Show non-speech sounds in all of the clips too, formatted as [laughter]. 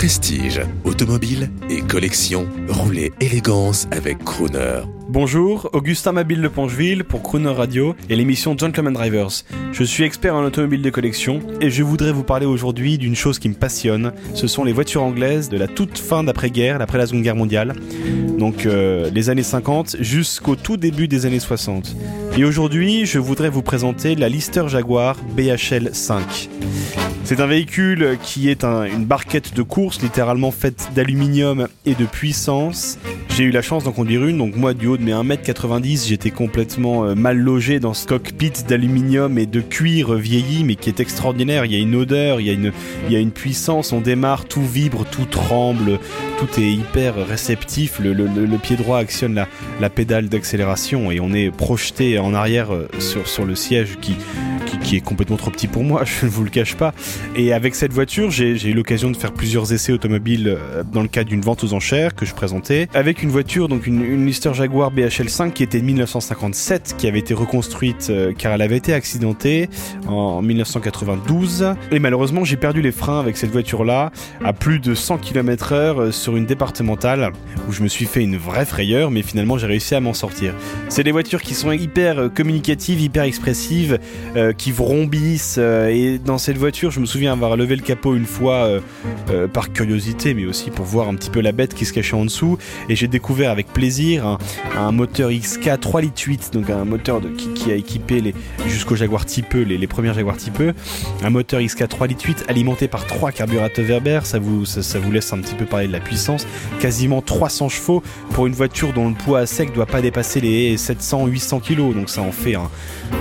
Prestige, automobile et collection, roulez élégance avec Crooner. Bonjour, Augustin Mabille de Pongeville pour Crooner Radio et l'émission Gentleman Drivers. Je suis expert en automobile de collection et je voudrais vous parler aujourd'hui d'une chose qui me passionne. Ce sont les voitures anglaises de la toute fin d'après-guerre, d'après la Seconde Guerre mondiale. Donc euh, les années 50 jusqu'au tout début des années 60. Et aujourd'hui, je voudrais vous présenter la Lister Jaguar BHL 5. C'est un véhicule qui est une barquette de course littéralement faite d'aluminium et de puissance. J'ai eu la chance d'en conduire une, donc moi du haut de mes 1m90, j'étais complètement euh, mal logé dans ce cockpit d'aluminium et de cuir vieilli, mais qui est extraordinaire. Il y a une odeur, il y a une, puissance, on démarre, tout vibre, tout tremble, tout est hyper réceptif. Le, pied droit actionne la, pédale d'accélération et on est projeté en arrière euh, sur le siège qui qui, est complètement trop petit pour moi, [laughs] je ne vous le cache pas. Et avec cette voiture, j'ai eu l'occasion de faire plusieurs essais automobiles euh, dans le cadre d'une vente aux enchères que je présentais. Avec une voiture, donc une, Lister Jaguar BHL5 qui était de 1957, qui avait été reconstruite euh, car elle avait été accidentée en 1992. Et malheureusement, j'ai perdu les freins avec cette voiture-là à plus de 100 km/h euh, sur une départementale où je me suis fait une vraie frayeur, mais finalement j'ai réussi à m'en sortir. C'est des voitures qui sont hyper communicatives, hyper expressives, qui vrombissent. Euh, et dans cette voiture, je me souviens avoir levé le capot une fois euh, euh, par curiosité, mais aussi pour voir un petit peu la bête qui se cachait en dessous. Et j'ai découvert avec plaisir un, moteur XK 3 litres 8, donc un moteur qui, a équipé jusqu'au Jaguar Type les, les premiers Jaguar un moteur XK 3 litres 8 alimenté par trois carburateurs Verber. Ça vous ça, vous laisse un petit peu parler de la puissance. Quasiment 300 chevaux pour une voiture dont le poids à sec doit pas dépasser les 700-800 kg. Donc ça en fait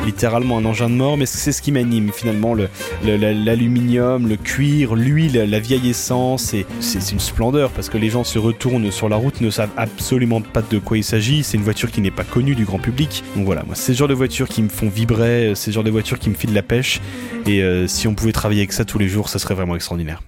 littéralement un engin de mort. Mais c'est ce qui m'anime finalement, l'aluminium, le, cuir, l'huile, la vieille essence, et c'est une splendeur parce que les gens se retournent sur la route, ne savent absolument pas de quoi il s'agit, c'est une voiture qui n'est pas connue du grand public. Donc voilà, moi c'est ce genre de voitures qui me font vibrer, c'est ce genre de voitures qui me filent la pêche, et euh, si on pouvait travailler avec ça tous les jours, ça serait vraiment extraordinaire.